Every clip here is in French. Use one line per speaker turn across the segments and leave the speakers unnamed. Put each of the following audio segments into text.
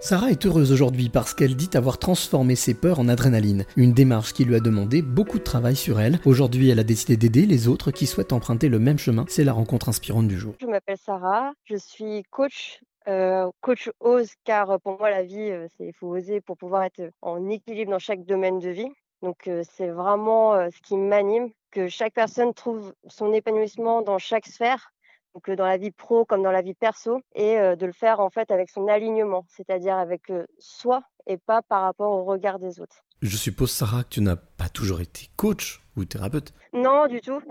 Sarah est heureuse aujourd'hui parce qu'elle dit avoir transformé ses peurs en adrénaline, une démarche qui lui a demandé beaucoup de travail sur elle. Aujourd'hui, elle a décidé d'aider les autres qui souhaitent emprunter le même chemin. C'est la rencontre inspirante du jour.
Je m'appelle Sarah, je suis coach euh, coach ose car pour moi la vie euh, c'est il faut oser pour pouvoir être en équilibre dans chaque domaine de vie. Donc euh, c'est vraiment ce qui m'anime que chaque personne trouve son épanouissement dans chaque sphère donc dans la vie pro comme dans la vie perso, et de le faire en fait avec son alignement, c'est-à-dire avec soi et pas par rapport au regard des autres.
Je suppose, Sarah, que tu n'as pas toujours été coach ou thérapeute
Non, du tout.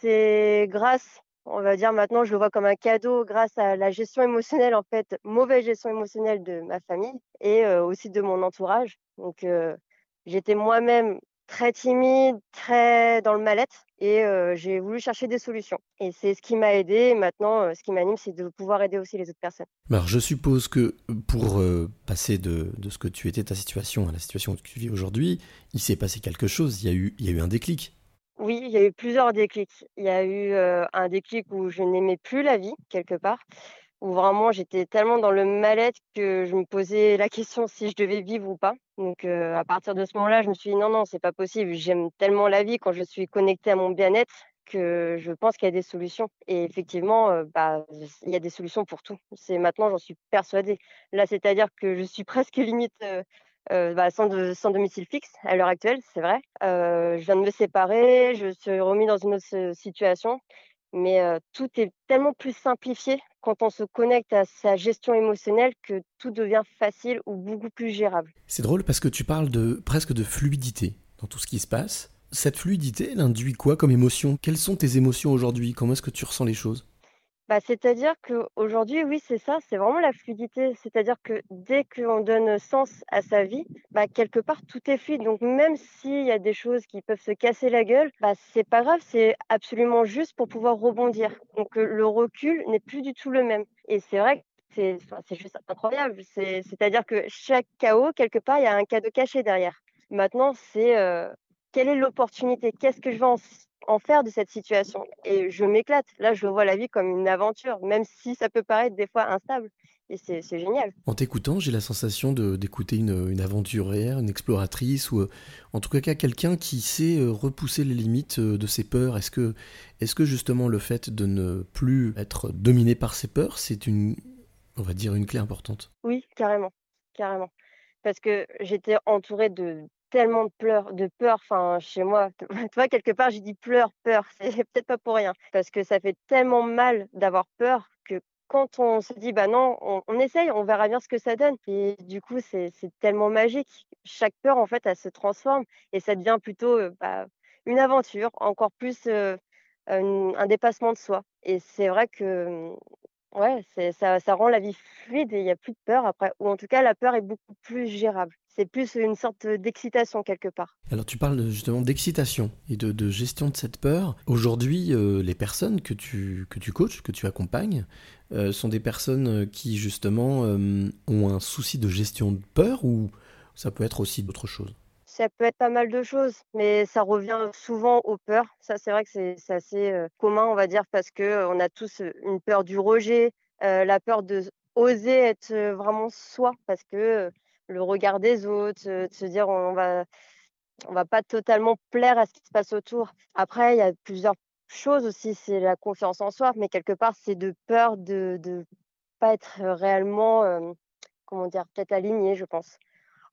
C'est grâce, on va dire maintenant, je le vois comme un cadeau grâce à la gestion émotionnelle, en fait, mauvaise gestion émotionnelle de ma famille et aussi de mon entourage. Donc, j'étais moi-même très timide, très dans le mal-être et j'ai voulu chercher des solutions. Et c'est ce qui m'a aidé. Maintenant, ce qui m'anime, c'est de pouvoir aider aussi les autres personnes.
Alors, je suppose que pour passer de, de, ce que tu étais, ta situation, à la situation que tu vis aujourd'hui, il s'est passé quelque chose. Il y a eu, il y a eu un déclic.
Oui, il y a eu plusieurs déclics. Il y a eu un déclic où je n'aimais plus la vie, quelque part où vraiment j'étais tellement dans le mal-être que je me posais la question si je devais vivre ou pas. Donc à partir de ce moment-là, je me suis dit non, non, c'est pas possible. J'aime tellement la vie quand je suis connectée à mon bien-être que je pense qu'il y a des solutions. Et effectivement, bah, il y a des solutions pour tout. C'est maintenant, j'en suis persuadée. Là, c'est-à-dire que je suis presque limite bah, sans, sans, domicile fixe à l'heure actuelle, c'est vrai. je viens de me séparer, je suis remis dans une autre situation mais tout est tellement plus simplifié quand on se connecte à sa gestion émotionnelle que tout devient facile ou beaucoup plus gérable.
C'est drôle parce que tu parles de presque de fluidité dans tout ce qui se passe. Cette fluidité, elle induit quoi comme émotion? Quelles sont tes émotions aujourd'hui? Comment est-ce que tu ressens les choses?
Bah, c'est-à-dire qu'aujourd'hui, oui, c'est ça, c'est vraiment la fluidité. C'est-à-dire que dès qu'on donne sens à sa vie, bah, quelque part, tout est fluide. Donc, même s'il y a des choses qui peuvent se casser la gueule, bah, c'est pas grave, c'est absolument juste pour pouvoir rebondir. Donc, le recul n'est plus du tout le même. Et c'est vrai que c'est, juste incroyable. C'est, c'est-à-dire que chaque chaos, quelque part, il y a un cadeau caché derrière. Maintenant, c'est quelle est l'opportunité? Qu'est-ce que je vais en en faire de cette situation. Et je m'éclate. Là, je vois la vie comme une aventure, même si ça peut paraître des fois instable. Et c'est génial.
En t'écoutant, j'ai la sensation d'écouter une, une, aventurière, une exploratrice, ou euh, en tout cas quelqu'un qui sait euh, repousser les limites euh, de ses peurs. Est-ce que, est que justement le fait de ne plus être dominé par ses peurs, c'est une, on va dire, une clé importante?
Oui, carrément. Carrément. Parce que j'étais entourée de tellement de pleurs, de peur, enfin chez moi. Tu vois, quelque part, j'ai dit pleurs, peur. C'est peut-être pas pour rien, parce que ça fait tellement mal d'avoir peur que quand on se dit bah non, on, essaye, on verra bien ce que ça donne. Et du coup, c'est tellement magique. Chaque peur, en fait, elle se transforme et ça devient plutôt euh, bah, une aventure, encore plus euh, un, dépassement de soi. Et c'est vrai que ouais, ça, ça rend la vie fluide et il n'y a plus de peur après, ou en tout cas, la peur est beaucoup plus gérable c'est plus une sorte d'excitation quelque part.
Alors tu parles justement d'excitation et de, gestion de cette peur. Aujourd'hui, euh, les personnes que tu, que tu coaches, que tu accompagnes, euh, sont des personnes euh, qui justement ont un souci de gestion de peur ou ça peut être aussi d'autres choses?
Ça peut être pas mal de choses, mais ça revient souvent aux peurs. Ça, c'est vrai que c'est assez commun, on va dire, parce que on a tous une peur du rejet, la peur de oser être vraiment soi, parce que le regard des autres, de se dire on va on va pas totalement plaire à ce qui se passe autour. Après, il y a plusieurs choses aussi, c'est la confiance en soi, mais quelque part, c'est de peur de ne pas être réellement, comment dire, peut-être aligné, je pense.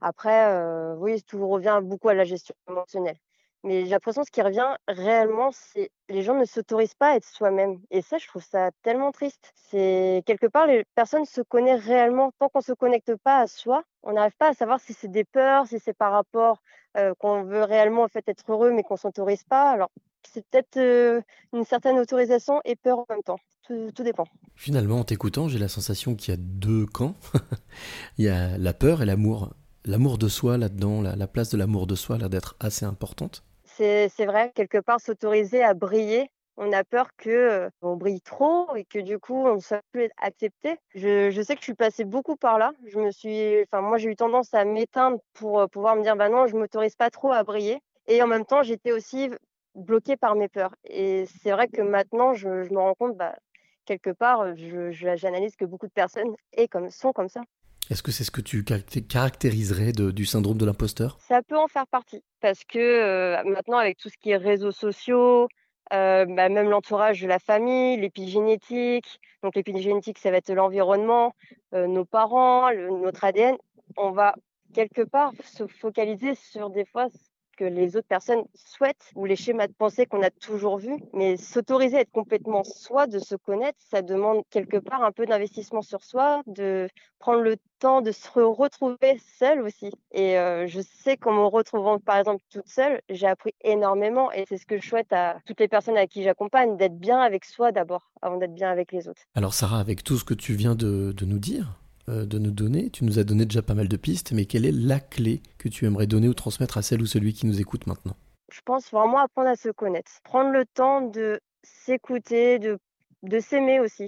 Après, oui, tout revient beaucoup à la gestion émotionnelle. Mais j'ai l'impression que ce qui revient réellement, c'est les gens ne s'autorisent pas à être soi-même. Et ça, je trouve ça tellement triste. C'est quelque part, les personnes se connaissent réellement. Tant qu'on ne se connecte pas à soi, on n'arrive pas à savoir si c'est des peurs, si c'est par rapport qu'on veut réellement en fait être heureux, mais qu'on s'autorise pas. Alors, c'est peut-être une certaine autorisation et peur en même temps. Tout, tout dépend.
Finalement, en t'écoutant, j'ai la sensation qu'il y a deux camps. Il y a la peur et l'amour l'amour de soi là-dedans, la, place de l'amour de soi a l'air d'être assez importante.
C'est vrai, quelque part, s'autoriser à briller. On a peur que euh, on brille trop et que du coup on ne soit plus accepté. Je, sais que je suis passée beaucoup par là. Je me suis, enfin moi j'ai eu tendance à m'éteindre pour euh, pouvoir me dire bah non je m'autorise pas trop à briller. Et en même temps j'étais aussi bloquée par mes peurs. Et c'est vrai que maintenant je, me rends compte bah quelque part j'analyse que beaucoup de personnes et comme, sont comme ça.
Est-ce que c'est ce que tu caractériserais du syndrome de l'imposteur?
Ça peut en faire partie, parce que euh, maintenant, avec tout ce qui est réseaux sociaux, euh, bah, même l'entourage de la famille, l'épigénétique, donc l'épigénétique, ça va être l'environnement, euh, nos parents, notre ADN, on va quelque part se focaliser sur des fois que les autres personnes souhaitent ou les schémas de pensée qu'on a toujours vus. Mais s'autoriser à être complètement soi, de se connaître, ça demande quelque part un peu d'investissement sur soi, de prendre le temps de se retrouver seule aussi. Et euh, je sais qu'en me retrouvant par exemple toute seule, j'ai appris énormément et c'est ce que je souhaite à toutes les personnes à qui j'accompagne, d'être bien avec soi d'abord, avant d'être bien avec les autres.
Alors Sarah, avec tout ce que tu viens de, nous dire, de nous donner. Tu nous as donné déjà pas mal de pistes, mais quelle est la clé que tu aimerais donner ou transmettre à celle ou celui qui nous écoute maintenant?
Je pense vraiment apprendre à se connaître, prendre le temps de s'écouter, de, de s'aimer aussi,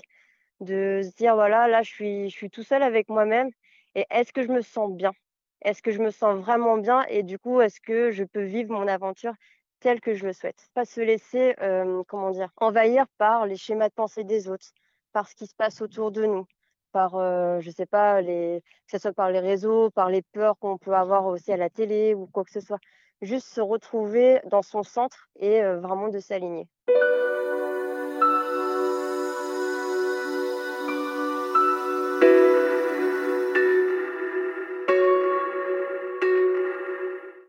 de se dire voilà, là je suis, je suis tout seul avec moi-même et est-ce que je me sens bien? Est-ce que je me sens vraiment bien? Et du coup est-ce que je peux vivre mon aventure telle que je le souhaite? Pas se laisser, euh, comment dire, envahir par les schémas de pensée des autres, par ce qui se passe autour de nous par, euh, je sais pas, les, que ce soit par les réseaux, par les peurs qu'on peut avoir aussi à la télé ou quoi que ce soit. Juste se retrouver dans son centre et euh, vraiment de s'aligner.